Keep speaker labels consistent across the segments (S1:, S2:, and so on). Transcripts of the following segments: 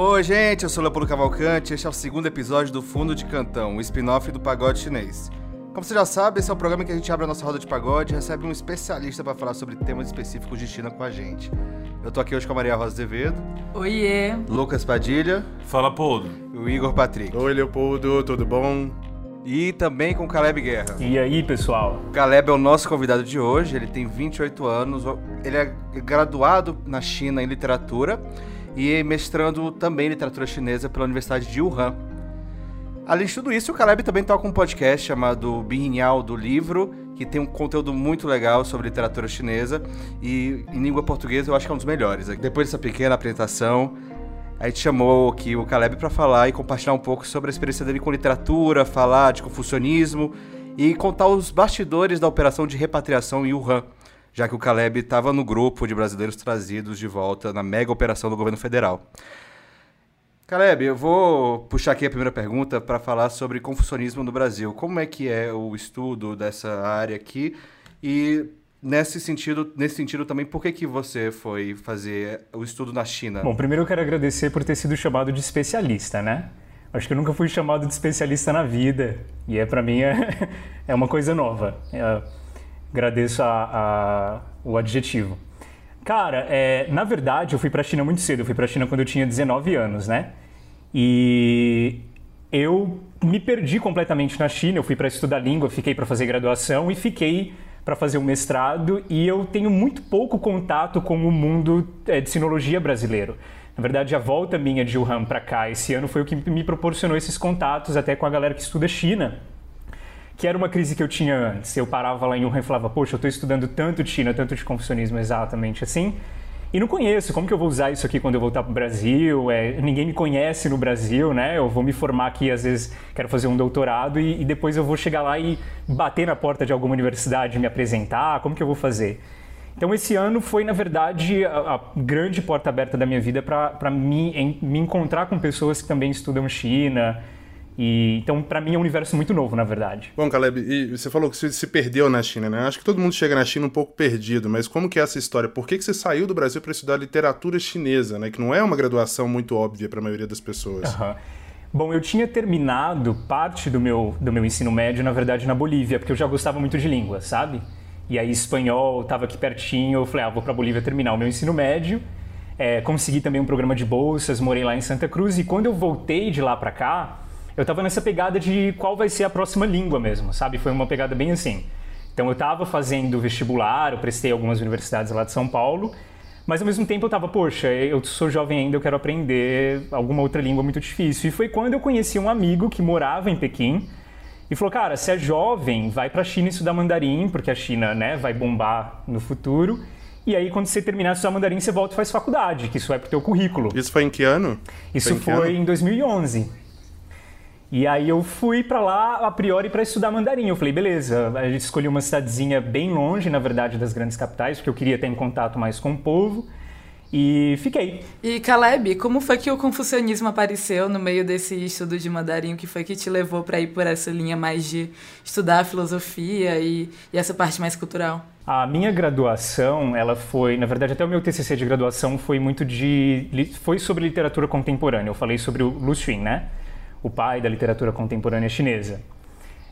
S1: Oi, gente, eu sou Leopoldo Cavalcante. Este é o segundo episódio do Fundo de Cantão, o spin-off do pagode chinês. Como você já sabe, esse é o programa que a gente abre a nossa roda de pagode e recebe um especialista para falar sobre temas específicos de China com a gente. Eu tô aqui hoje com a Maria Rosa Azevedo.
S2: Oiê!
S1: Lucas Padilha.
S3: Fala, Poldo.
S1: E o Igor Patrick.
S4: Oi, Leopoldo, tudo bom?
S1: E também com o Caleb Guerra.
S5: E aí, pessoal?
S1: O Caleb é o nosso convidado de hoje, ele tem 28 anos, ele é graduado na China em literatura e mestrando também literatura chinesa pela Universidade de Wuhan. Além de tudo isso, o Caleb também toca um podcast chamado Birinhal do Livro, que tem um conteúdo muito legal sobre literatura chinesa e em língua portuguesa eu acho que é um dos melhores. Depois dessa pequena apresentação, a gente chamou aqui o Caleb para falar e compartilhar um pouco sobre a experiência dele com literatura, falar de confucionismo e contar os bastidores da operação de repatriação em Wuhan, já que o Caleb estava no grupo de brasileiros trazidos de volta na mega operação do governo federal. Caleb, eu vou puxar aqui a primeira pergunta para falar sobre confucionismo no Brasil. Como é que é o estudo dessa área aqui e Nesse sentido, nesse sentido também, por que, que você foi fazer o estudo na China?
S5: Bom, primeiro eu quero agradecer por ter sido chamado de especialista, né? Acho que eu nunca fui chamado de especialista na vida e é para mim é, é uma coisa nova. É, agradeço a, a, o adjetivo. Cara, é, na verdade eu fui para a China muito cedo. Eu fui para a China quando eu tinha 19 anos, né? E eu me perdi completamente na China. Eu fui para estudar língua, fiquei para fazer graduação e fiquei para fazer o um mestrado e eu tenho muito pouco contato com o mundo é, de sinologia brasileiro. Na verdade, a volta minha de Wuhan para cá esse ano foi o que me proporcionou esses contatos até com a galera que estuda China. Que era uma crise que eu tinha antes. Eu parava lá em Wuhan e falava, poxa, eu estou estudando tanto China, tanto de confucionismo exatamente assim, e não conheço, como que eu vou usar isso aqui quando eu voltar para o Brasil? É, ninguém me conhece no Brasil, né? Eu vou me formar aqui, às vezes quero fazer um doutorado e, e, depois eu vou chegar lá e bater na porta de alguma universidade, me apresentar, como que eu vou fazer? Então esse ano foi, na verdade, a, a grande porta aberta da minha vida para me, me encontrar com pessoas que também estudam China, e, então, para mim, é um universo muito novo, na verdade.
S4: Bom, Caleb, e você falou que você se perdeu na China, né? Acho que todo mundo chega na China um pouco perdido, mas como que é essa história? Por que, que você saiu do Brasil para estudar literatura chinesa, né? Que não é uma graduação muito óbvia para a maioria das pessoas.
S5: Uhum. Bom, eu tinha terminado parte do meu, do meu ensino médio, na verdade, na Bolívia, porque eu já gostava muito de língua, sabe? E aí, espanhol, estava aqui pertinho, eu falei, ah, vou para Bolívia terminar o meu ensino médio. É, consegui também um programa de bolsas, morei lá em Santa Cruz, e quando eu voltei de lá para cá, eu tava nessa pegada de qual vai ser a próxima língua mesmo, sabe? Foi uma pegada bem assim. Então eu tava fazendo vestibular, eu prestei algumas universidades lá de São Paulo, mas ao mesmo tempo eu tava, poxa, eu sou jovem ainda, eu quero aprender alguma outra língua muito difícil. E foi quando eu conheci um amigo que morava em Pequim e falou, cara, se é jovem, vai pra China estudar mandarim, porque a China, né, vai bombar no futuro. E aí, quando você terminar de estudar mandarim, você volta e faz faculdade, que isso é pro teu currículo.
S4: Isso foi em que ano?
S5: Isso foi, em, foi em 2011. E aí eu fui para lá a priori para estudar mandarim. Eu falei, beleza, a gente escolheu uma cidadezinha bem longe, na verdade, das grandes capitais, porque eu queria ter em contato mais com o povo. E fiquei.
S2: E Caleb, como foi que o confucionismo apareceu no meio desse estudo de mandarim? O que foi que te levou para ir por essa linha mais de estudar filosofia e, e, essa parte mais cultural?
S5: A minha graduação, ela foi, na verdade, até o meu TCC de graduação foi muito de, foi sobre literatura contemporânea. Eu falei sobre o Lu Xun, né? O pai da literatura contemporânea chinesa.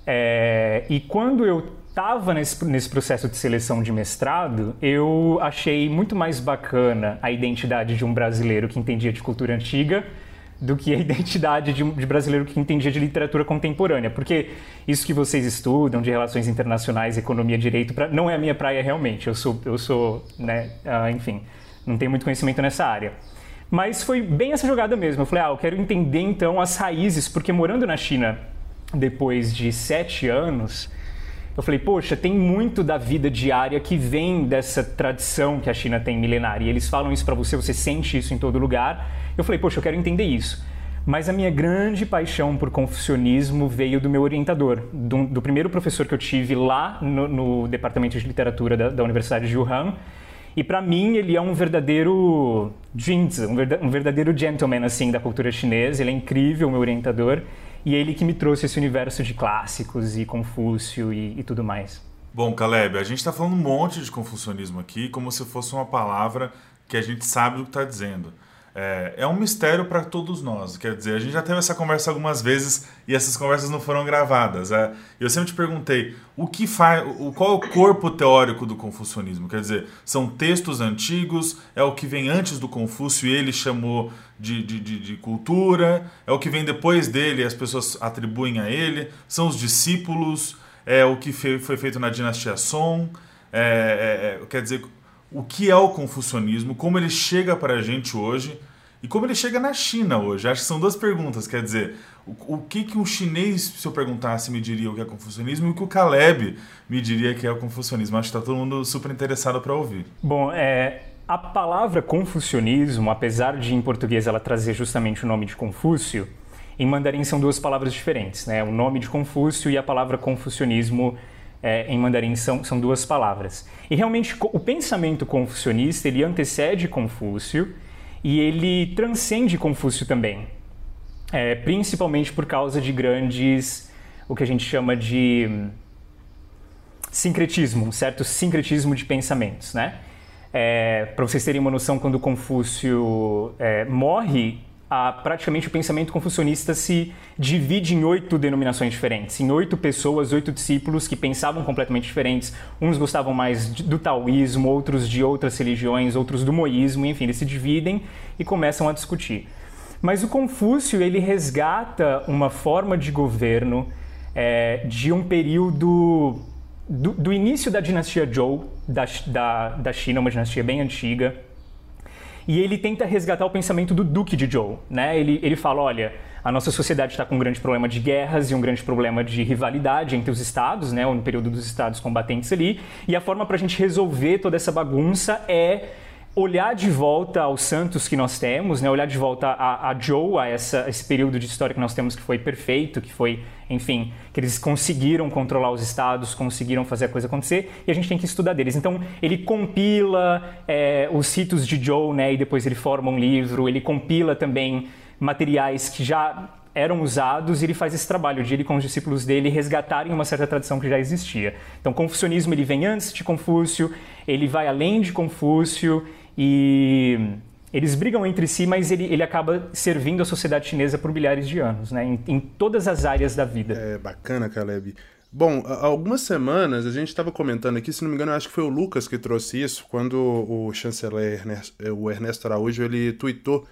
S5: É, e quando eu estava nesse, nesse processo de seleção de mestrado, eu achei muito mais bacana a identidade de um brasileiro que entendia de cultura antiga do que a identidade de de brasileiro que entendia de literatura contemporânea. Porque isso que vocês estudam de relações internacionais, economia, direito, pra, não é a minha praia realmente. Eu sou, eu sou né, uh, enfim, não tenho muito conhecimento nessa área. Mas foi bem essa jogada mesmo. Eu falei, ah, eu quero entender então as raízes, porque morando na China depois de sete anos, eu falei, poxa, tem muito da vida diária que vem dessa tradição que a China tem milenária. E eles falam isso para você, você sente isso em todo lugar. Eu falei, poxa, eu quero entender isso. Mas a minha grande paixão por confucionismo veio do meu orientador, do, do primeiro professor que eu tive lá no, no departamento de literatura da, da Universidade de Wuhan e para mim ele é um verdadeiro jinzi, um verdadeiro gentleman assim da cultura chinesa. Ele é incrível, meu orientador, e é ele que me trouxe esse universo de clássicos e Confúcio e, e tudo mais.
S3: Bom, Caleb, a gente está falando um monte de confucionismo aqui, como se fosse uma palavra que a gente sabe o que está dizendo. É, é um mistério para todos nós. Quer dizer, a gente já teve essa conversa algumas vezes e essas conversas não foram gravadas. É, eu sempre te perguntei o que faz, o, qual é o corpo teórico do confucionismo? Quer dizer, são textos antigos, é o que vem antes do Confúcio e ele chamou de, de, de, de cultura, é o que vem depois dele e as pessoas atribuem a ele, são os discípulos, é o que foi, feito na dinastia Song. É, é, é, quer dizer, o que é o confucionismo, como ele chega para a gente hoje e como ele chega na China hoje. Acho que são duas perguntas, quer dizer, o, o que, que um chinês, se eu perguntasse, me diria o que é confucionismo e o que o Caleb me diria que é o confucionismo. Acho que está todo mundo super interessado para ouvir.
S5: Bom, é, a palavra confucionismo, apesar de em português ela trazer justamente o nome de Confúcio, em mandarim são duas palavras diferentes, né? O nome de Confúcio e a palavra confucionismo é, em mandarim são, são duas palavras. E realmente o pensamento confucionista ele antecede Confúcio e ele transcende Confúcio também, é, principalmente por causa de grandes, o que a gente chama de hum, sincretismo, um certo sincretismo de pensamentos, né? É, Para vocês terem uma noção, quando Confúcio é, morre, a, praticamente o pensamento confucionista se divide em oito denominações diferentes, em oito pessoas, oito discípulos que pensavam completamente diferentes. Uns gostavam mais do taoísmo, outros de outras religiões, outros do moísmo, enfim, eles se dividem e começam a discutir. Mas o Confúcio ele resgata uma forma de governo é, de um período do, do, início da dinastia Zhou da, da, da China, uma dinastia bem antiga, e ele tenta resgatar o pensamento do Duque de Zhou, né? Ele, ele fala, olha, a nossa sociedade está com um grande problema de guerras e um grande problema de rivalidade entre os estados, né? No período dos estados combatentes ali, e a forma para a gente resolver toda essa bagunça é olhar de volta aos santos que nós temos, né? olhar de volta a, a Joe, a essa, esse período de história que nós temos que foi perfeito, que foi, enfim, que eles conseguiram controlar os estados, conseguiram fazer a coisa acontecer, e a gente tem que estudar deles. Então, ele compila é, os ritos de Joe, né? e depois ele forma um livro, ele compila também materiais que já eram usados e ele faz esse trabalho de ele com os discípulos dele resgatarem uma certa tradição que já existia. Então, o confucionismo ele vem antes de Confúcio, ele vai além de Confúcio e eles brigam entre si, mas ele, ele acaba servindo a sociedade chinesa por milhares de anos, né? em, em todas as áreas da vida.
S4: É bacana, Caleb. Bom, algumas semanas a gente estava comentando aqui, se não me engano, acho que foi o Lucas que trouxe isso, quando o chanceler Ernesto, o Ernesto Araújo ele tweetou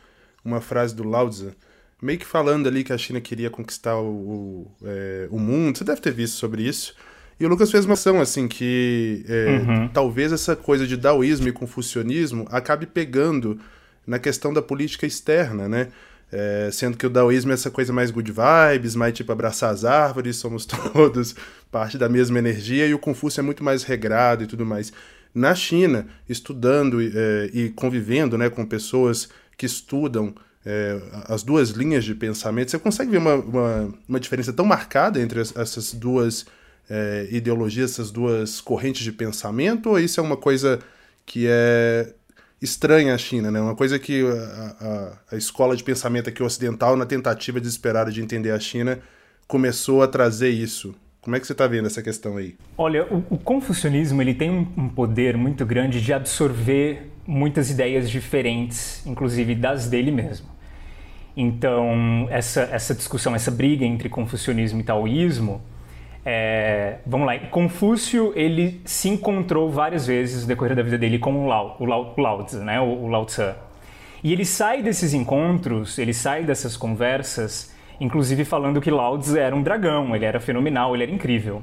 S4: uma frase do Lao Tzu, meio que falando ali que a China queria conquistar o, o, é, o mundo. Você deve ter visto sobre isso. E o Lucas fez uma ação, assim, que é, uhum. talvez essa coisa de daoísmo e confucionismo acabe pegando na questão da política externa, né? É, sendo que o daoísmo é essa coisa mais good vibes, mais tipo abraçar as árvores, somos todos parte da mesma energia, e o Confúcio é muito mais regrado e tudo mais. Na China, estudando é, e convivendo né, com pessoas que estudam é, as duas linhas de pensamento, você consegue ver uma, uma, uma diferença tão marcada entre as, essas duas é, ideologias, essas duas correntes de pensamento, ou isso é uma coisa que é estranha à China, né? Uma coisa que a, a, a escola de pensamento aqui ocidental, na tentativa desesperada de entender a China, começou a trazer isso. Como é que você está vendo essa questão aí?
S5: Olha, o, o confucionismo ele tem um poder muito grande de absorver muitas ideias diferentes, inclusive das dele mesmo. Então, essa, essa discussão, essa briga entre confucionismo e taoísmo, é, vamos lá, Confúcio ele se encontrou várias vezes no decorrer da vida dele com o Lao, o Lao, Lao Tzu, né, o, o Lao Tzu. E ele sai desses encontros, ele sai dessas conversas, inclusive falando que Lao Tzu era um dragão, ele era fenomenal, ele era incrível.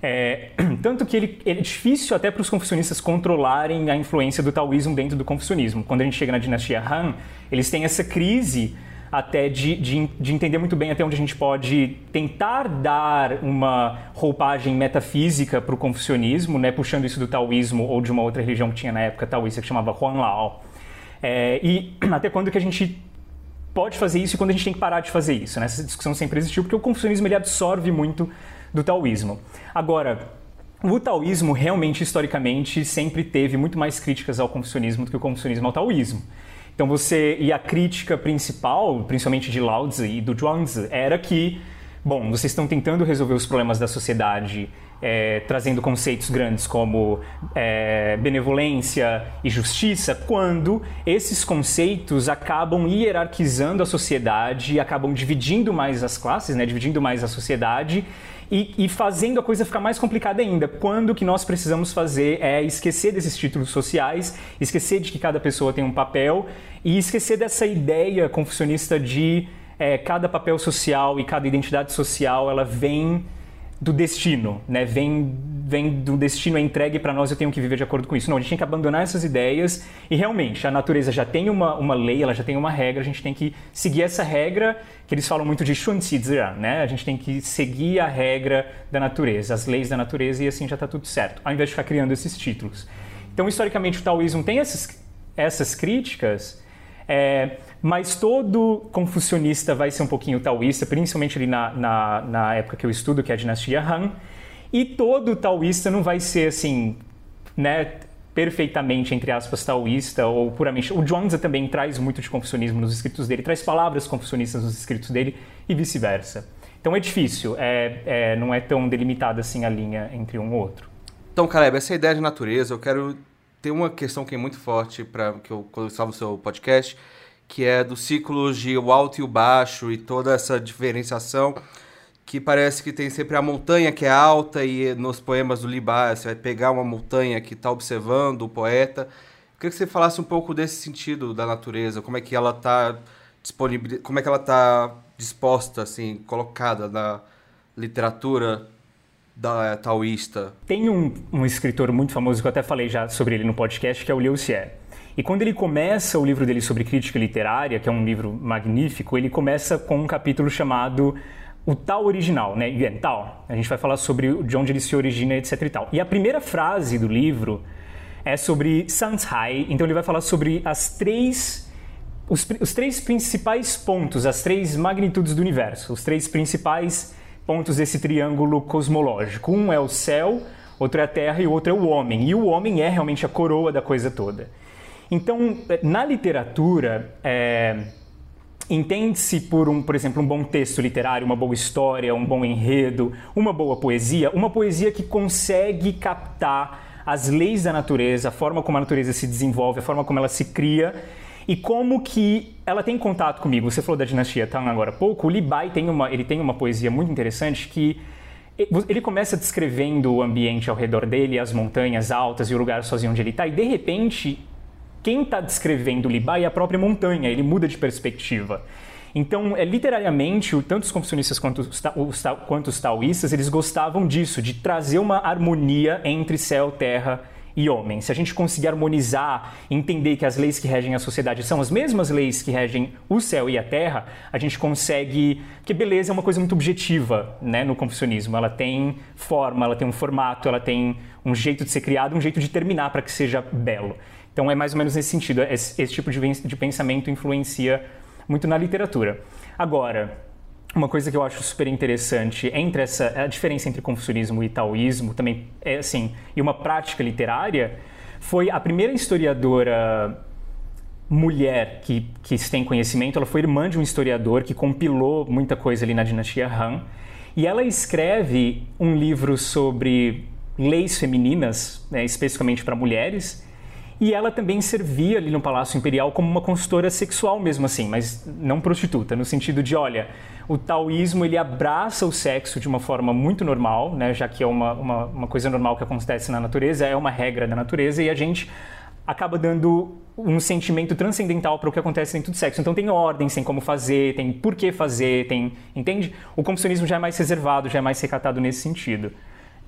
S5: É, tanto que ele, ele, é difícil até para os confucionistas controlarem a influência do taoísmo dentro do confucionismo. Quando a gente chega na dinastia Han, eles têm essa crise até de, de, de, entender muito bem até onde a gente pode tentar dar uma roupagem metafísica para o confucionismo, né, puxando isso do taoísmo ou de uma outra religião que tinha na época taoísta que chamava Huanglao. É, e até quando que a gente pode fazer isso e quando a gente tem que parar de fazer isso. Né? Essa discussão sempre existiu porque o confucionismo ele absorve muito do taoísmo. Agora, o taoísmo realmente, historicamente, sempre teve muito mais críticas ao confucionismo do que o confucionismo ao taoísmo. Então você e a crítica principal, principalmente de Lao Tzu e do Zhuangzi, era que, bom, vocês estão tentando resolver os problemas da sociedade é, trazendo conceitos grandes como é, benevolência e justiça, quando esses conceitos acabam hierarquizando a sociedade, acabam dividindo mais as classes, né, dividindo mais a sociedade e, e, fazendo a coisa ficar mais complicada ainda. Quando o que nós precisamos fazer é esquecer desses títulos sociais, esquecer de que cada pessoa tem um papel e esquecer dessa ideia confucionista de é, cada papel social e cada identidade social ela vem do destino, né? Vem, vem do destino é entregue para nós, eu tenho que viver de acordo com isso. Não, a gente tem que abandonar essas ideias e realmente a natureza já tem uma, uma lei, ela já tem uma regra, a gente tem que seguir essa regra que eles falam muito de Shunzizira, né? A gente tem que seguir a regra da natureza, as leis da natureza e assim já está tudo certo, ao invés de ficar criando esses títulos. Então, historicamente, o taoísmo tem essas, essas críticas, é, mas todo confucionista vai ser um pouquinho taoísta, principalmente ali na, na, na época que eu estudo, que é a dinastia Han. E todo taoísta não vai ser assim, né, perfeitamente, entre aspas, taoísta ou puramente. O Zhuangzi também traz muito de confucionismo nos escritos dele, traz palavras confucionistas nos escritos dele e vice-versa. Então é difícil, é, é, não é tão delimitada assim a linha entre um e outro.
S1: Então, Caleb, essa ideia de natureza, eu quero ter uma questão que é muito forte para que eu quando no seu podcast, que é dos ciclos de o alto e o baixo e toda essa diferenciação que parece que tem sempre a montanha que é alta e nos poemas do Libá você vai pegar uma montanha que está observando o poeta. Eu queria que você falasse um pouco desse sentido da natureza, como é que ela está disponível, como é que ela está disposta, assim, colocada na literatura da taoísta.
S5: Tem um, um escritor muito famoso que eu até falei já sobre ele no podcast, que é o Liu Xie. E quando ele começa o livro dele sobre crítica literária, que é um livro magnífico, ele começa com um capítulo chamado o Tao original, né? Yuan Tao. A gente vai falar sobre de onde ele se origina, etc e tal. E a primeira frase do livro é sobre Sanzhai, então ele vai falar sobre as três os, os três principais pontos, as três magnitudes do universo, os três principais pontos desse triângulo cosmológico. Um é o céu, outro é a terra e outro é o homem. E o homem é realmente a coroa da coisa toda. Então, na literatura, é, entende-se por, um, por exemplo, um bom texto literário, uma boa história, um bom enredo, uma boa poesia, uma poesia que consegue captar as leis da natureza, a forma como a natureza se desenvolve, a forma como ela se cria e como que ela tem contato comigo. Você falou da dinastia Tang agora há pouco. O Li Bai tem uma, ele tem uma poesia muito interessante que ele começa descrevendo o ambiente ao redor dele, as montanhas altas e o lugar sozinho onde ele está, e de repente quem está descrevendo o Libá é a própria montanha, ele muda de perspectiva. Então, é, literariamente, tanto os confucionistas quanto os, os, quanto os taoístas, eles gostavam disso, de trazer uma harmonia entre céu, terra e homem. Se a gente conseguir harmonizar, entender que as leis que regem a sociedade são as mesmas leis que regem o céu e a terra, a gente consegue... Porque beleza é uma coisa muito objetiva né, no confucionismo. Ela tem forma, ela tem um formato, ela tem um jeito de ser criado, um jeito de terminar para que seja belo. Então é mais ou menos nesse sentido. Esse, tipo de pensamento influencia muito na literatura. Agora, uma coisa que eu acho super interessante entre essa a diferença entre confucionismo e taoísmo também é assim e uma prática literária foi a primeira historiadora mulher que que tem conhecimento ela foi irmã de um historiador que compilou muita coisa ali na dinastia Han e ela escreve um livro sobre leis femininas né, especificamente para mulheres e ela também servia ali no Palácio Imperial como uma consultora sexual mesmo assim, mas não prostituta, no sentido de, olha, o taoísmo ele abraça o sexo de uma forma muito normal, né, já que é uma, uma, uma coisa normal que acontece na natureza, é uma regra da natureza, e a gente acaba dando um sentimento transcendental para o que acontece dentro do sexo. Então tem ordem, tem como fazer, tem por que fazer, tem, entende? O confucionismo já é mais reservado, já é mais recatado nesse sentido.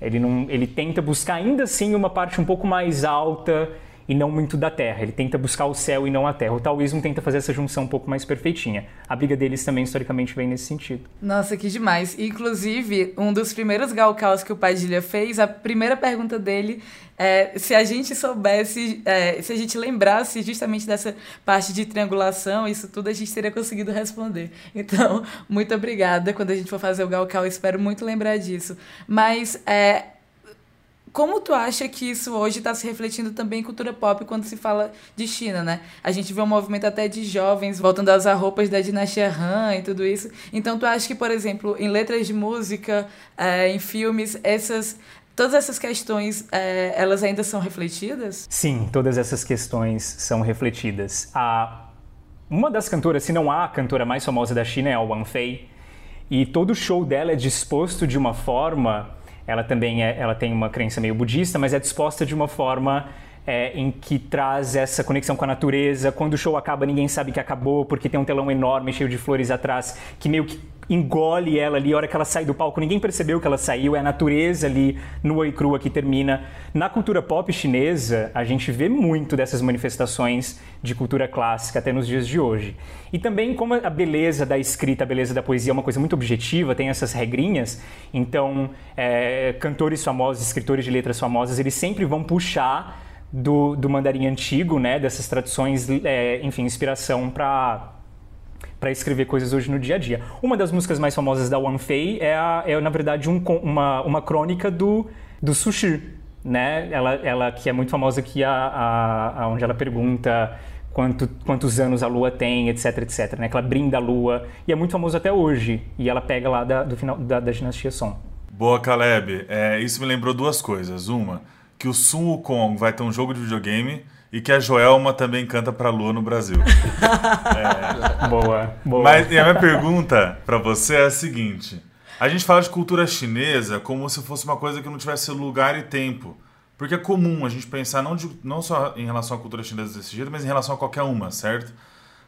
S5: Ele não, ele tenta buscar ainda assim uma parte um pouco mais alta e não muito da Terra. Ele tenta buscar o céu e não a Terra. O taoísmo tenta fazer essa junção um pouco mais perfeitinha. A briga deles também historicamente vem nesse sentido.
S2: Nossa, que demais. Inclusive, um dos primeiros galcaus que o Padilha fez, a primeira pergunta dele é se a gente soubesse, é, se a gente lembrasse justamente dessa parte de triangulação, isso tudo a gente teria conseguido responder. Então, muito obrigada. Quando a gente for fazer o galcal, espero muito lembrar disso. Mas é, como tu acha que isso hoje está se refletindo também em cultura pop quando se fala de China, né? A gente vê um movimento até de jovens voltando usar roupas da dinastia Han e tudo isso. Então, tu acha que, por exemplo, em letras de música, é, em filmes, essas Todas essas questões, é, elas ainda são refletidas?
S5: Sim, todas essas questões são refletidas. A, uma das cantoras, se não a cantora mais famosa da China, é a Wang Fei. E todo o show dela é disposto de uma forma. Ela também é, ela tem uma crença meio budista, mas é disposta de uma forma é, em que traz essa conexão com a natureza. Quando o show acaba, ninguém sabe que acabou, porque tem um telão enorme cheio de flores atrás, que meio que engole ela ali. A hora que ela sai do palco, ninguém percebeu que ela saiu. É a natureza ali, nua e crua, que termina. Na cultura pop chinesa, a gente vê muito dessas manifestações de cultura clássica até nos dias de hoje. E também, como a beleza da escrita, a beleza da poesia é uma coisa muito objetiva, tem essas regrinhas, então, é, cantores famosos, escritores de letras famosas, eles sempre vão puxar do, do mandarim antigo, né, dessas tradições, é, enfim, inspiração para para escrever coisas hoje no dia a dia. Uma das músicas mais famosas da Wang Fei é, a, é na verdade, um, uma, uma crônica do, do sushi, né? Ela, ela que é muito famosa aqui, a, a, a onde ela pergunta quanto, quantos anos a Lua tem, etc, etc, né? Que ela brinda a Lua e é muito famoso até hoje. E ela pega lá da, do final da, da dinastia Song.
S3: Boa, Caleb. É, isso me lembrou duas coisas. Uma, que o Sun Wukong vai ter um jogo de videogame e que a Joelma também canta pra Lua no Brasil.
S5: é... Boa, boa.
S3: Mas e a minha pergunta para você é a seguinte: a gente fala de cultura chinesa como se fosse uma coisa que não tivesse lugar e tempo. Porque é comum a gente pensar não, de, não só em relação à cultura chinesa desse jeito, mas em relação a qualquer uma, certo?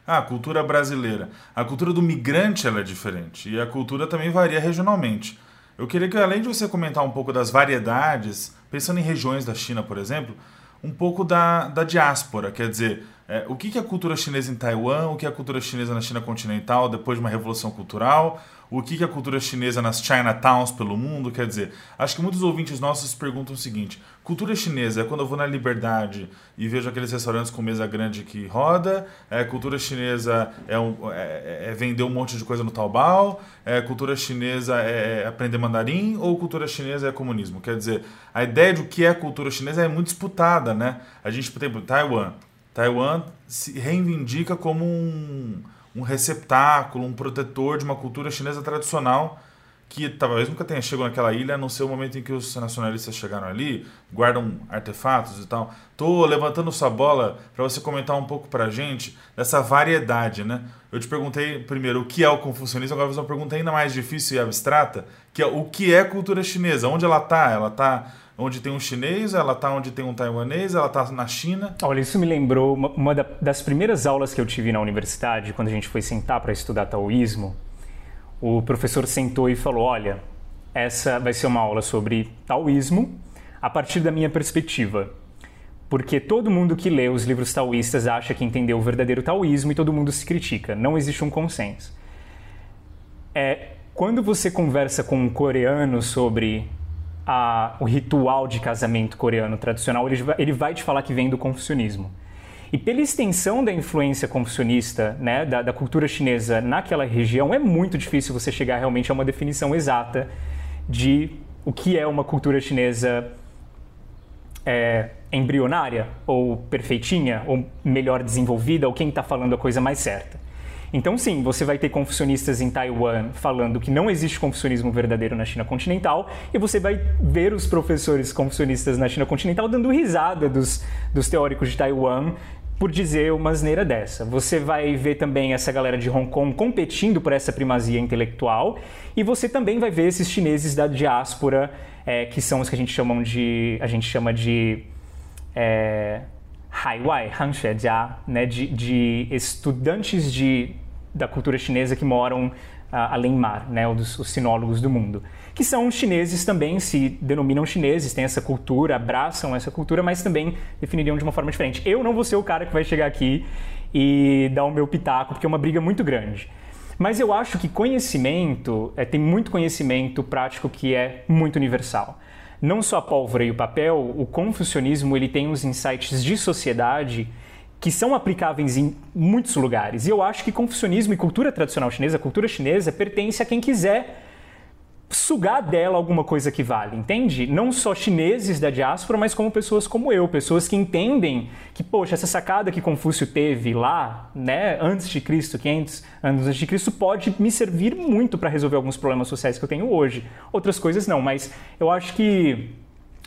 S3: Ah, a cultura brasileira. A cultura do migrante ela é diferente. E a cultura também varia regionalmente. Eu queria que, além de você comentar um pouco das variedades, pensando em regiões da China, por exemplo, um pouco da, da diáspora, quer dizer, é, o que, é a cultura chinesa em Taiwan, o que é a cultura chinesa na China continental depois de uma revolução cultural, o que, é a cultura chinesa nas Chinatowns pelo mundo, quer dizer, acho que muitos ouvintes nossos perguntam o seguinte, cultura chinesa é quando eu vou na Liberdade e vejo aqueles restaurantes com mesa grande que roda, é, cultura chinesa é, um, é, é vender um monte de coisa no Taobao, é, cultura chinesa é, é aprender mandarim ou cultura chinesa é comunismo, quer dizer, a ideia de o que é cultura chinesa é muito disputada, né? A gente, por exemplo, Taiwan, Taiwan se reivindica como um, um receptáculo, um protetor de uma cultura chinesa tradicional que talvez nunca tenha chegado naquela ilha, a não ser o momento em que os nacionalistas chegaram ali, guardam artefatos e tal. Tô levantando sua bola para você comentar um pouco para a gente dessa variedade, né? Eu te perguntei primeiro o que é o confucionismo, agora vou fazer uma pergunta ainda mais difícil e abstrata, que é o que é cultura chinesa? Onde ela está? Ela está onde tem um chinês, ela está onde tem um taiwanês, ela está na China.
S5: Olha, isso me lembrou uma, uma das primeiras aulas que eu tive na universidade, quando a gente foi sentar para estudar taoísmo. O professor sentou e falou: Olha, essa vai ser uma aula sobre taoísmo a partir da minha perspectiva. Porque todo mundo que lê os livros taoístas acha que entendeu o verdadeiro taoísmo e todo mundo se critica. Não existe um consenso. É, quando você conversa com um coreano sobre a, o ritual de casamento coreano tradicional, ele, ele vai te falar que vem do confucionismo. E pela extensão da influência confucionista, né, da, da, cultura chinesa naquela região, é muito difícil você chegar realmente a uma definição exata de o que é uma cultura chinesa é, embrionária, ou perfeitinha, ou melhor desenvolvida, ou quem está falando a coisa mais certa. Então, sim, você vai ter confucionistas em Taiwan falando que não existe confucionismo verdadeiro na China continental, e você vai ver os professores confucionistas na China continental dando risada dos, dos teóricos de Taiwan por dizer uma asneira dessa. Você vai ver também essa galera de Hong Kong competindo por essa primazia intelectual, e você também vai ver esses chineses da diáspora, é, que são os que a gente chama de. A gente chama de. É, Haiwai, Hanxuejia, né, de, de estudantes de, da cultura chinesa que moram uh, além mar, né, os, os sinólogos do mundo, que são chineses também, se denominam chineses, têm essa cultura, abraçam essa cultura, mas também definiriam de uma forma diferente. Eu não vou ser o cara que vai chegar aqui e dar o meu pitaco, porque é uma briga muito grande. Mas eu acho que conhecimento, é, tem muito conhecimento prático que é muito universal não só a pólvora e o papel, o confucionismo ele tem uns insights de sociedade que são aplicáveis em muitos lugares. E eu acho que confucionismo e cultura tradicional chinesa, cultura chinesa, pertence a quem quiser sugar dela alguma coisa que vale, entende? Não só chineses da diáspora, mas como pessoas como eu, pessoas que entendem que, poxa, essa sacada que Confúcio teve lá, né, antes de Cristo, 500 anos antes de Cristo, pode me servir muito para resolver alguns problemas sociais que eu tenho hoje. Outras coisas não, mas eu acho que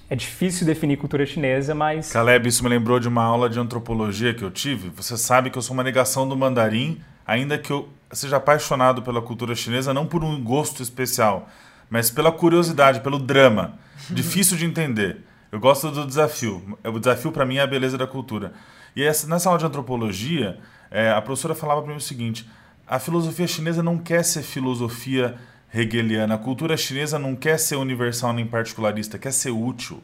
S5: É difícil definir cultura chinesa, mas.
S3: Caleb, isso me lembrou de uma aula de antropologia que eu tive. Você sabe que eu sou uma negação do mandarim, ainda que eu seja apaixonado pela cultura chinesa, não por um gosto especial, mas pela curiosidade, pelo drama. Difícil de entender. Eu gosto do desafio. O desafio para mim é a beleza da cultura. E essa, nessa aula de antropologia, é, a professora falava para mim o seguinte: a filosofia chinesa não quer ser filosofia hegeliana. A cultura chinesa não quer ser universal nem particularista, quer ser útil.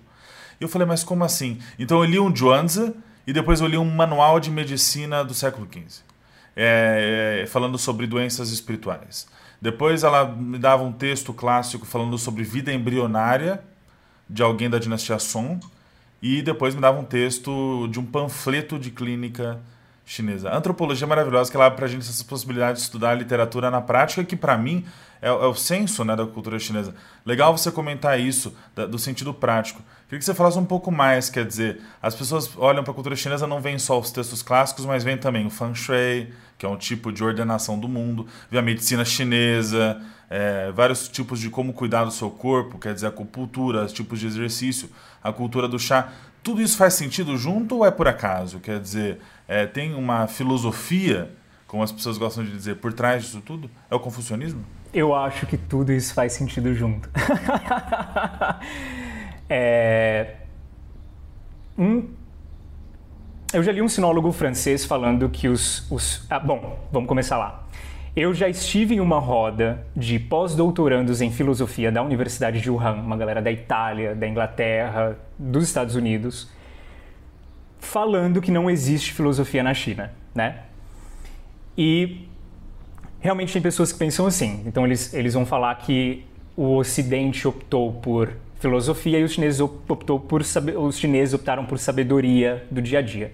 S3: E eu falei, mas como assim? Então eu li um Zhuangzi e depois eu li um manual de medicina do século XV, é, é, falando sobre doenças espirituais. Depois ela me dava um texto clássico falando sobre vida embrionária de alguém da dinastia Song. E depois me dava um texto de um panfleto de clínica chinesa. A antropologia é maravilhosa, que ela abre pra gente essa possibilidade de estudar literatura na prática, que para mim é, é, o senso né, da cultura chinesa. Legal você comentar isso, da, do sentido prático. Queria que você falasse um pouco mais, quer dizer, as pessoas olham para a cultura chinesa, não veem só os textos clássicos, mas vem também o Feng Shui, que é um tipo de ordenação do mundo, vê a medicina chinesa, é, vários tipos de como cuidar do seu corpo, quer dizer, a acupuntura, os tipos de exercício, a cultura do chá. Tudo isso faz sentido junto ou é por acaso? Quer dizer, é, tem uma filosofia, como as pessoas gostam de dizer, por trás disso tudo? É o confucionismo?
S5: Eu acho que tudo isso faz sentido junto. é... um... Eu já li um sinólogo francês falando que os. os... Ah, bom, vamos começar lá. Eu já estive em uma roda de pós-doutorandos em filosofia da Universidade de Wuhan, uma galera da Itália, da Inglaterra, dos Estados Unidos, falando que não existe filosofia na China, né? E realmente tem pessoas que pensam assim. Então eles, eles vão falar que o Ocidente optou por filosofia e os chineses optou por os chineses optaram por sabedoria do dia a dia.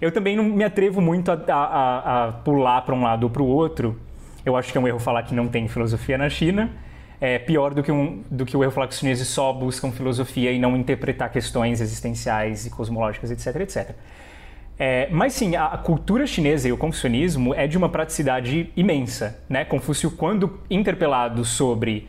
S5: Eu também não me atrevo muito a, a, a pular para um lado ou para o outro. Eu acho que é um erro falar que não tem filosofia na China. É pior do que, um, do que o erro falar que os chineses só buscam filosofia e não interpretar questões existenciais e cosmológicas, etc, etc. É, mas sim, a, a, cultura chinesa e o confucionismo é de uma praticidade imensa. Né? Confúcio, quando interpelado sobre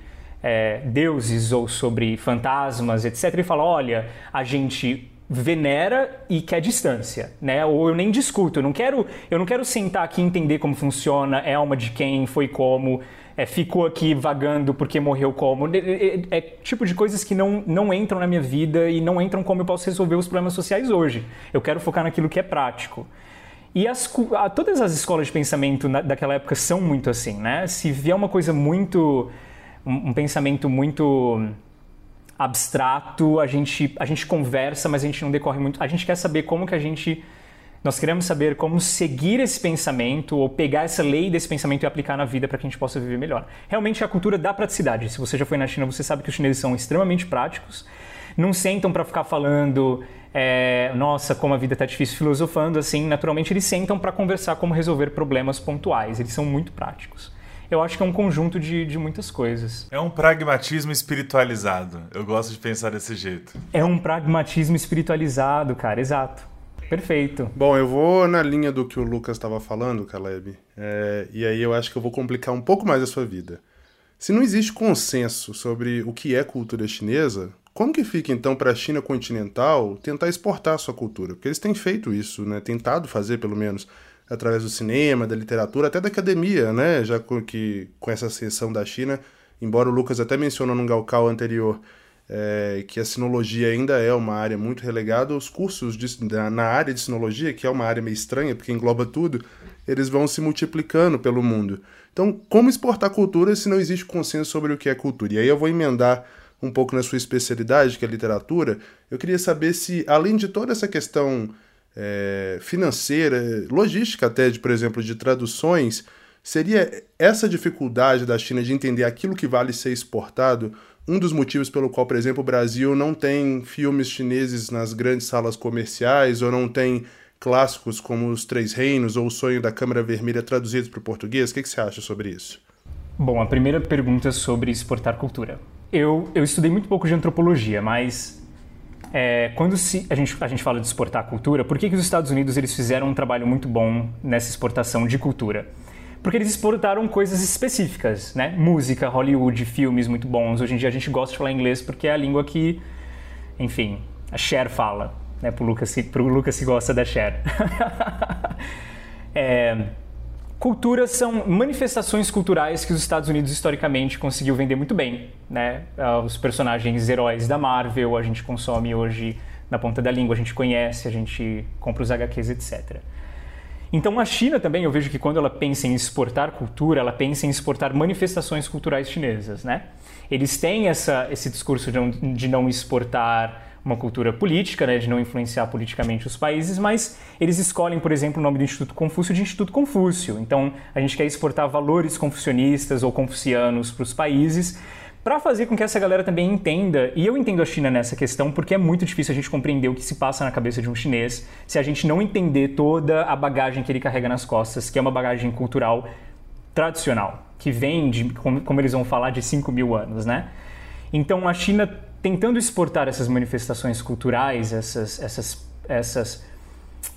S5: é, deuses ou sobre fantasmas, etc., ele fala: olha, a gente venera e quer distância, né? Ou eu nem discuto, eu não quero, eu não quero sentar aqui e entender como funciona, é alma de quem, foi como, é, ficou aqui vagando porque morreu como. É, é, é, tipo de coisas que não, não entram na minha vida e não entram como eu posso resolver os problemas sociais hoje. Eu quero focar naquilo que é prático. E as, todas as escolas de pensamento na, daquela época são muito assim, né? Se vier uma coisa muito. Um, um pensamento muito abstrato, a gente, a gente conversa, mas a gente não decorre muito. A gente quer saber como que a gente nós queremos saber como seguir esse pensamento ou pegar essa lei desse pensamento e aplicar na vida para que a gente possa viver melhor. Realmente é a cultura da praticidade. Se você já foi na China, você sabe que os chineses são extremamente práticos. Não sentam para ficar falando, é, nossa, como a vida está difícil, filosofando assim. Naturalmente, eles sentam para conversar como resolver problemas pontuais. Eles são muito práticos. Eu acho que é um conjunto de, de muitas coisas.
S3: É um pragmatismo espiritualizado. Eu gosto de pensar desse jeito.
S5: É um pragmatismo espiritualizado, cara, exato. Perfeito.
S4: Bom, eu vou na linha do que o Lucas estava falando, Caleb. É, e aí eu acho que eu vou complicar um pouco mais a sua vida. Se não existe consenso sobre o que é cultura chinesa, como que fica então para a China continental tentar exportar a sua cultura? Porque eles têm feito isso, né? Tentado fazer pelo menos através do cinema, da literatura, até da academia, né? Já com, que, com essa ascensão da China, embora o Lucas até mencionou num Galcal anterior é, que a sinologia ainda é uma área muito relegada, os cursos de, na área de sinologia, que é uma área meio estranha, porque engloba tudo, eles vão se multiplicando pelo mundo. Então, como exportar cultura se não existe consenso sobre o que é cultura? E aí eu vou emendar um pouco na sua especialidade, que é literatura. Eu queria saber se, além de toda essa questão é, financeira, logística até, de, por exemplo, de traduções, seria essa dificuldade da China de entender aquilo que vale ser exportado um dos motivos pelo qual, por exemplo, o Brasil não tem filmes chineses nas grandes salas comerciais ou não tem clássicos como Os Três Reinos ou O Sonho da Câmara Vermelha traduzidos para o português? O que, que você acha sobre isso?
S5: Bom, a primeira pergunta é sobre exportar cultura. Eu, eu estudei muito pouco de antropologia, mas é, quando se, a, gente, a gente fala de exportar cultura, por que, que os Estados Unidos eles fizeram um trabalho muito bom nessa exportação de cultura? porque eles exportaram coisas específicas, né? Música, Hollywood, filmes muito bons. Hoje em dia a gente gosta de falar inglês porque é a língua que enfim, a Cher fala, né, pro Lucas, pro Lucas que gosta da Cher. é, culturas são manifestações culturais que os Estados Unidos historicamente conseguiu vender muito bem, né? Uh, os personagens heróis da Marvel a gente consome hoje na ponta da língua, a gente conhece, a gente compra os HQs, etc. Então a China também, eu vejo que quando ela pensa em exportar cultura, ela pensa em exportar manifestações culturais chinesas, né? Eles têm essa, esse discurso de não, de não exportar uma cultura política, né, de não influenciar politicamente os países, mas eles escolhem, por exemplo, o nome do Instituto Confúcio de Instituto Confúcio. Então, a gente quer exportar valores confucionistas ou confucianos para os países, para fazer com que essa galera também entenda, e eu entendo a China nessa questão porque é muito difícil a gente compreender o que se passa na cabeça de um chinês se a gente não entender toda a bagagem que ele carrega nas costas, que é uma bagagem cultural tradicional, que vem de, como, como eles vão falar, de 5 mil anos, né? Então a China tentando exportar essas manifestações culturais, essas, essas, essas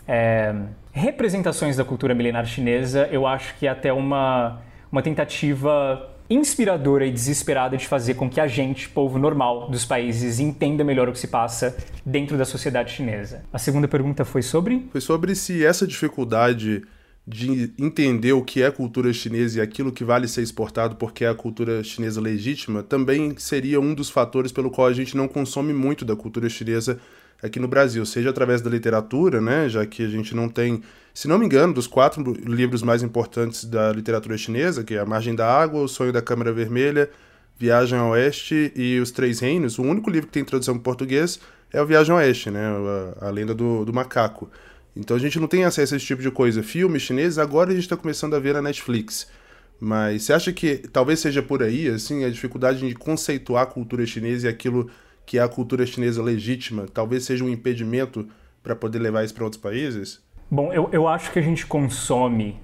S5: é, representações da cultura milenar chinesa, eu acho que é até uma, uma tentativa inspiradora e desesperada de fazer com que a gente, povo normal dos países, entenda melhor o que se passa dentro da sociedade chinesa. A segunda pergunta foi sobre?
S4: Foi sobre se essa dificuldade de entender o que é cultura chinesa e aquilo que vale ser exportado porque é a cultura chinesa legítima, também seria um dos fatores pelo qual a gente não consome muito da cultura chinesa aqui no Brasil, seja através da literatura, né, já que a gente não tem se não me engano, dos quatro livros mais importantes da literatura chinesa, que é A Margem da Água, O Sonho da Câmara Vermelha, Viagem ao Oeste e Os Três Reinos, o único livro que tem tradução em português é o Viagem ao Oeste, né? A, Lenda do, do Macaco. Então a gente não tem acesso a esse tipo de coisa. Filmes chineses, agora a gente está começando a ver na Netflix. Mas você acha que talvez seja por aí, assim, a dificuldade de conceituar a cultura chinesa e aquilo que é a cultura chinesa legítima, talvez seja um impedimento para poder levar isso para outros países?
S5: Bom, eu, eu acho que a gente consome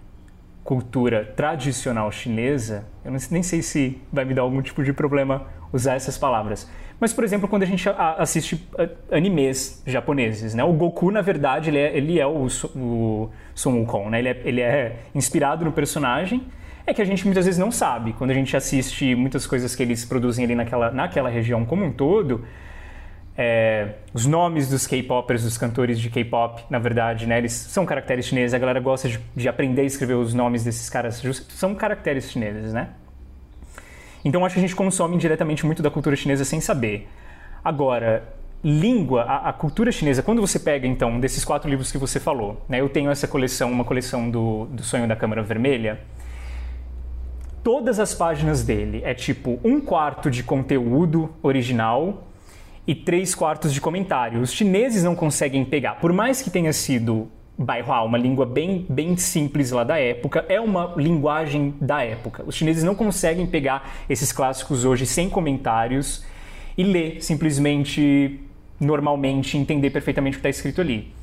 S5: cultura tradicional chinesa, eu nem sei se vai me dar algum tipo de problema usar essas palavras. Mas, por exemplo, quando a gente assiste animes japoneses, né? O Goku, na verdade, ele é, ele é o, o Sun Wukong, né? Ele é, ele é inspirado no personagem, é que a gente muitas vezes não sabe. Quando a gente assiste muitas coisas que eles produzem ali naquela, naquela região como um todo, é, os nomes dos K-popers, dos cantores de K-pop, na verdade, né, eles são caracteres chineses. A galera gosta de, de, aprender a escrever os nomes desses caras, são caracteres chineses, né? Então acho que a gente consome indiretamente muito da cultura chinesa sem saber. Agora, língua, a, a, cultura chinesa, quando você pega então desses quatro livros que você falou, né, eu tenho essa coleção, uma coleção do, do Sonho da Câmara Vermelha. Todas as páginas dele é tipo um quarto de conteúdo original e três quartos de comentário. Os chineses não conseguem pegar, por mais que tenha sido Baihua, uma língua bem, bem simples lá da época, é uma linguagem da época. Os chineses não conseguem pegar esses clássicos hoje sem comentários e ler simplesmente, normalmente, entender perfeitamente o que está escrito ali.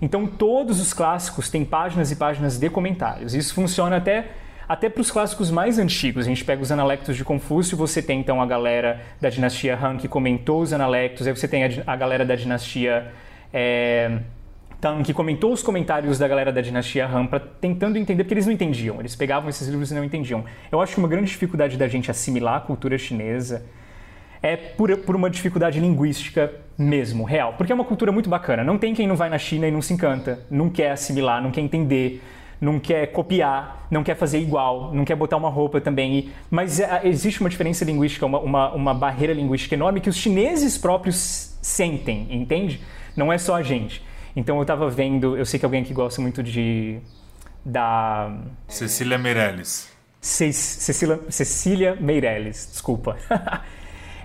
S5: Então, todos os clássicos têm páginas e páginas de comentários. Isso funciona até até para os clássicos mais antigos. A gente pega os Analectos de Confúcio, você tem então a galera da dinastia Han que comentou os Analectos, aí você tem a, a galera da dinastia é, Tang que comentou os comentários da galera da dinastia para tentando entender, porque eles não entendiam, eles pegavam esses livros e não entendiam. Eu acho que uma grande dificuldade da gente assimilar a cultura chinesa é por, por uma dificuldade linguística mesmo, real. Porque é uma cultura muito bacana. Não tem quem não vai na China e não se encanta, não quer assimilar, não quer entender não quer copiar, não quer fazer igual, não quer botar uma roupa também. E, mas é, existe uma diferença linguística, uma, uma, uma barreira linguística enorme que os chineses próprios sentem, entende? Não é só a gente. Então eu estava vendo, eu sei que alguém que gosta muito de da
S3: Cecília Meirelles.
S5: Cecília, Cecília Meirelles, desculpa.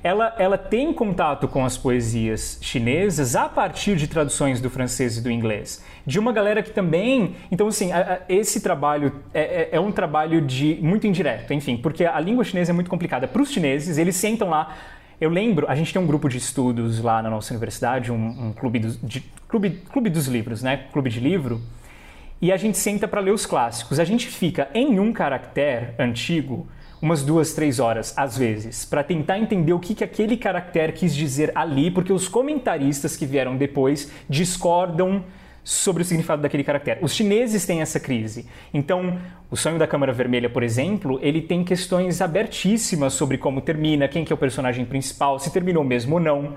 S5: ela, ela tem contato com as poesias chinesas a partir de traduções do francês e do inglês. De uma galera que também. Então, assim, a, a, esse trabalho é, é, é, um trabalho de muito indireto, enfim, porque a língua chinesa é muito complicada. Para os chineses, eles sentam lá. Eu lembro, a gente tem um grupo de estudos lá na nossa universidade, um, um clube, do, de, clube, clube dos livros, né? Clube de livro. E a gente senta para ler os clássicos. A gente fica em um caractere antigo umas duas, três horas, às vezes, para tentar entender o que, que aquele caractere quis dizer ali, porque os comentaristas que vieram depois discordam sobre o significado daquele caractere. Os chineses têm essa crise. Então, o sonho da Câmara Vermelha, por exemplo, ele tem questões abertíssimas sobre como termina, quem que é o personagem principal, se terminou mesmo ou não.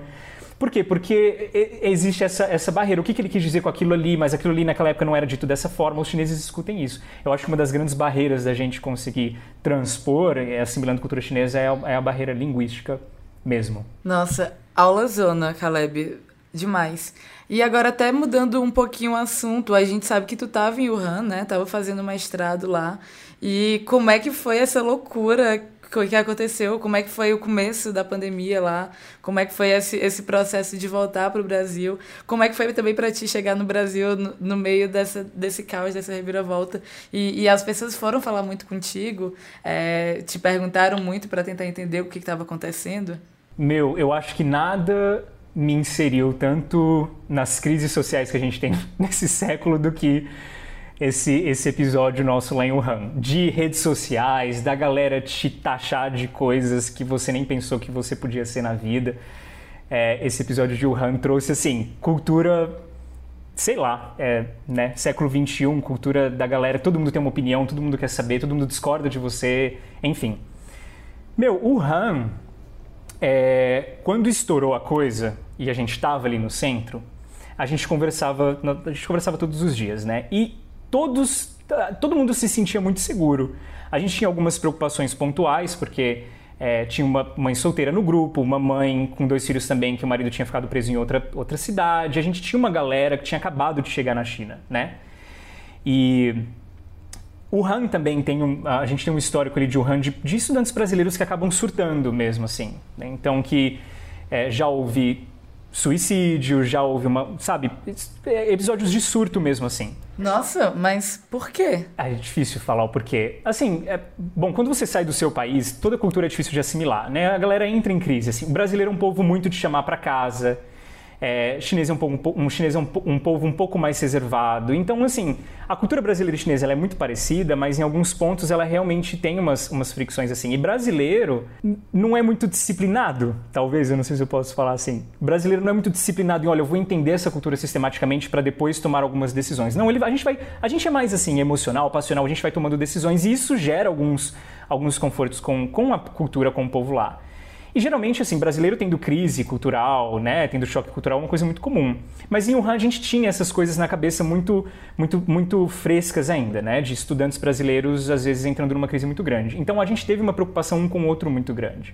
S5: Por quê? Porque existe essa, essa barreira. O que, que ele quis dizer com aquilo ali, mas aquilo ali naquela época não era dito dessa forma, os chineses discutem isso. Eu acho que uma das grandes barreiras da gente conseguir transpor, é, assimilando cultura chinesa, é a, é a barreira linguística mesmo.
S2: Nossa, aula zona, Caleb. Demais. E agora, até mudando um pouquinho o assunto, a gente sabe que tu estava em Wuhan, né? Tava fazendo mestrado lá. E como é que foi essa loucura que aconteceu, como é que foi o começo da pandemia lá, como é que foi esse, esse processo de voltar para o Brasil, como é que foi também para ti chegar no Brasil no, no, meio dessa, desse caos, dessa reviravolta. E, e as pessoas foram falar muito contigo, é, te perguntaram muito para tentar entender o que estava acontecendo?
S5: Meu, eu acho que nada me inseriu tanto nas crises sociais que a gente tem nesse século do que esse, esse episódio nosso lá em Wuhan. De redes sociais, da galera te taxar de coisas que você nem pensou que você podia ser na vida. É, esse episódio de Wuhan trouxe, assim, cultura sei lá, é, né, século XXI, cultura da galera, todo mundo tem uma opinião, todo mundo quer saber, todo mundo discorda de você, enfim. Meu, Wuhan, é, quando estourou a coisa e a gente estava ali no centro, a gente conversava, a gente conversava todos os dias, né? E todos, todo mundo se sentia muito seguro. A gente tinha algumas preocupações pontuais, porque é, tinha uma mãe solteira no grupo, uma mãe com dois filhos também, que o marido tinha ficado preso em outra, outra cidade. A gente tinha uma galera que tinha acabado de chegar na China, né? E o Han também tem um, a gente tem um histórico ali de Wuhan de, de estudantes brasileiros que acabam surtando mesmo assim. Né? Então que é, já houve suicídio, já houve uma, sabe, episódios de surto mesmo assim.
S2: Nossa, mas por quê?
S5: É difícil falar o porquê. Assim, é, bom, quando você sai do seu país, toda cultura é difícil de assimilar, né? A galera entra em crise, assim. O brasileiro é um povo muito de chamar para casa, é, chinês é um, povo, um chinês é um, um, povo um pouco mais reservado. Então, assim, a cultura brasileira e chinesa é muito parecida, mas em alguns pontos ela realmente tem umas, umas fricções assim. E brasileiro não é muito disciplinado, talvez, eu não sei se eu posso falar assim. Brasileiro não é muito disciplinado em, olha, eu vou entender essa cultura sistematicamente para depois tomar algumas decisões. Não, ele, a, gente vai, a gente é mais assim, emocional, passional, a gente vai tomando decisões e isso gera alguns, alguns confortos com, com a cultura, com o povo lá. E geralmente, assim, brasileiro tendo crise cultural, né, tendo choque cultural é uma coisa muito comum. Mas em Wuhan a gente tinha essas coisas na cabeça muito, muito, muito frescas ainda, né, de estudantes brasileiros às vezes entrando numa crise muito grande. Então a gente teve uma preocupação um com o outro muito grande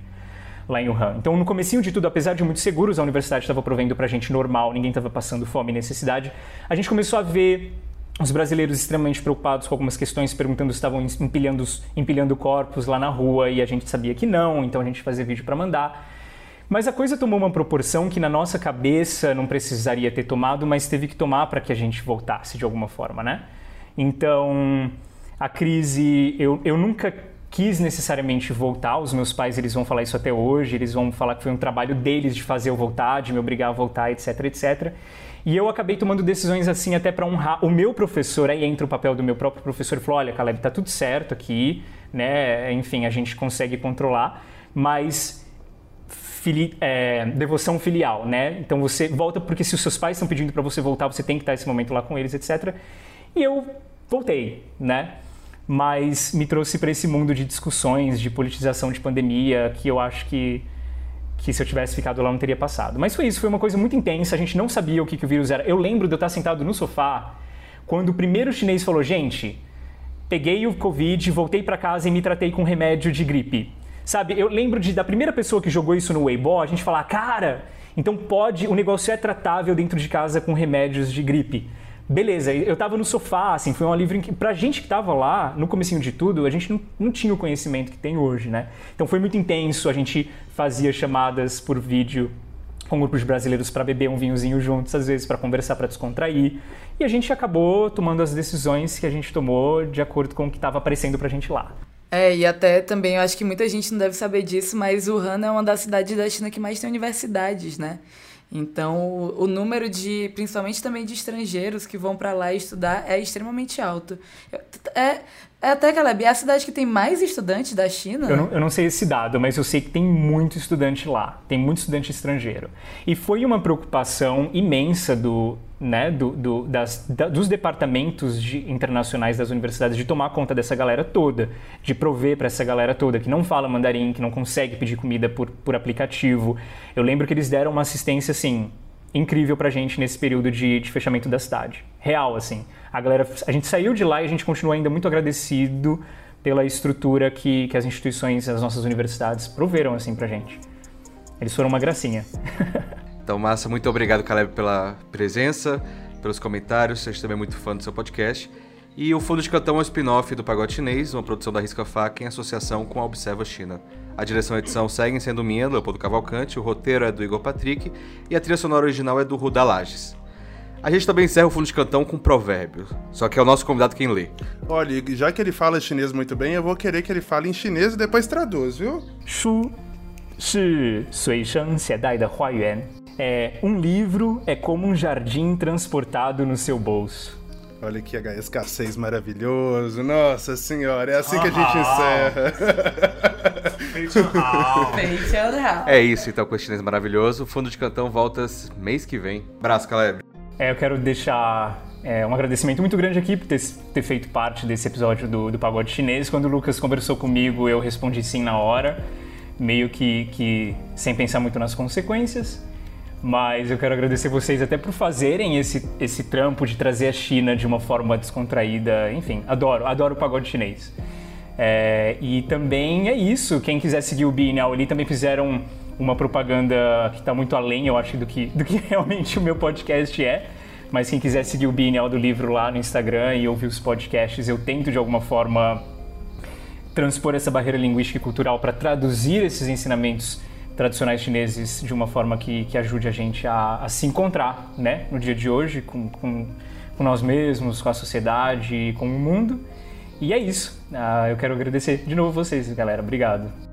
S5: lá em Wuhan. Então, no comecinho de tudo, apesar de muito seguros, a universidade estava provendo para gente normal, ninguém estava passando fome e necessidade, a gente começou a ver os brasileiros extremamente preocupados com algumas questões, perguntando se estavam empilhando, empilhando corpos lá na rua e a gente sabia que não, então a gente fazia vídeo para mandar. Mas a coisa tomou uma proporção que na nossa cabeça não precisaria ter tomado, mas teve que tomar para que a gente voltasse de alguma forma, né? Então, a crise, eu, eu nunca quis necessariamente voltar, os meus pais eles vão falar isso até hoje, eles vão falar que foi um trabalho deles de fazer eu voltar, de me obrigar a voltar, etc, etc. E eu acabei tomando decisões assim até para honrar o meu professor, aí entra o papel do meu próprio professor, falou, olha, Caleb, tá tudo certo aqui, né? Enfim, a gente consegue controlar, mas fili é, devoção filial, né? Então você volta porque se os seus pais estão pedindo para você voltar, você tem que estar esse momento lá com eles, etc. E eu voltei, né? Mas me trouxe para esse mundo de discussões, de politização de pandemia, que eu acho que que se eu tivesse ficado lá não teria passado. Mas foi isso, foi uma coisa muito intensa, a gente não sabia o que, que o vírus era. Eu lembro de eu estar sentado no sofá quando o primeiro chinês falou: gente, peguei o Covid, voltei para casa e me tratei com remédio de gripe. Sabe, eu lembro de, da primeira pessoa que jogou isso no Weibo, a gente falar: cara, então pode, o negócio é tratável dentro de casa com remédios de gripe. Beleza, eu tava no sofá, assim, foi um em que, pra gente que tava lá, no comecinho de tudo, a gente não, não tinha o conhecimento que tem hoje, né? Então foi muito intenso, a gente fazia chamadas por vídeo com grupos brasileiros para beber um vinhozinho juntos, às vezes para conversar, para descontrair. E a gente acabou tomando as decisões que a gente tomou de acordo com o que estava aparecendo para gente lá.
S2: É, e até também, eu acho que muita gente não deve saber disso, mas Wuhan é uma das cidades da China que mais tem universidades, né? Então, o, número de, principalmente também de estrangeiros que vão para lá estudar é extremamente alto. É, é até, Caleb, é a cidade que tem mais estudantes da China?
S5: Eu não, eu não sei esse dado, mas eu sei que tem muito estudante lá. Tem muito estudante estrangeiro. E foi uma preocupação imensa do, né, do, do, das, da, dos departamentos de, internacionais das universidades de tomar conta dessa galera toda, de prover para essa galera toda que não fala mandarim, que não consegue pedir comida por, por aplicativo. Eu lembro que eles deram uma assistência assim incrível pra gente nesse período de, de fechamento da cidade. Real, assim. A galera, a gente saiu de lá e a gente continua ainda muito agradecido pela estrutura que, que as instituições, as nossas universidades proveram assim pra gente. Eles foram uma gracinha.
S1: Então, Massa, muito obrigado, Caleb, pela presença, pelos comentários. A gente também é muito fã do seu podcast. E o Fundo de Cantão é um spin-off do Pagode Chinês, uma produção da Risca Faca em associação com a Observa China. A direção e edição seguem sendo minha, Leopoldo Cavalcante, o roteiro é do Igor Patrick e a trilha sonora original é do Ruda Lages. A gente também encerra o Fundo de Cantão com um provérbio, só que é o nosso convidado quem lê.
S4: Olha, já que ele fala chinês muito bem, eu vou querer que ele fale em chinês e depois traduz, viu?
S5: 书是随身携带的花园。é, um livro é como um jardim transportado no seu bolso.
S4: Olha que escassez maravilhoso. Nossa senhora, é assim que a gente
S1: encerra. é isso, então, com esse chinês maravilhoso. O Fundo de Cantão volta mês que vem. Abraço, Caleb.
S5: É, eu quero deixar é, um agradecimento muito grande aqui por ter, ter feito parte desse episódio do, do Pagode Chinês. Quando o Lucas conversou comigo, eu respondi sim na hora, meio que, que sem pensar muito nas consequências. Mas eu quero agradecer vocês até por fazerem esse, esse trampo de trazer a China de uma forma descontraída. Enfim, adoro, adoro o pagode chinês. É, e também é isso. Quem quiser seguir o Bienal ali também fizeram uma propaganda que está muito além, eu acho, do que, do que realmente o meu podcast é. Mas quem quiser seguir o Bienal do livro lá no Instagram e ouvir os podcasts, eu tento de alguma forma transpor essa barreira linguística e cultural para traduzir esses ensinamentos tradicionais chineses de uma forma que, que ajude a gente a, a se encontrar né, no dia de hoje com, com, com, nós mesmos, com a sociedade, com o mundo. E é isso. Uh, eu quero agradecer de novo vocês, galera. Obrigado.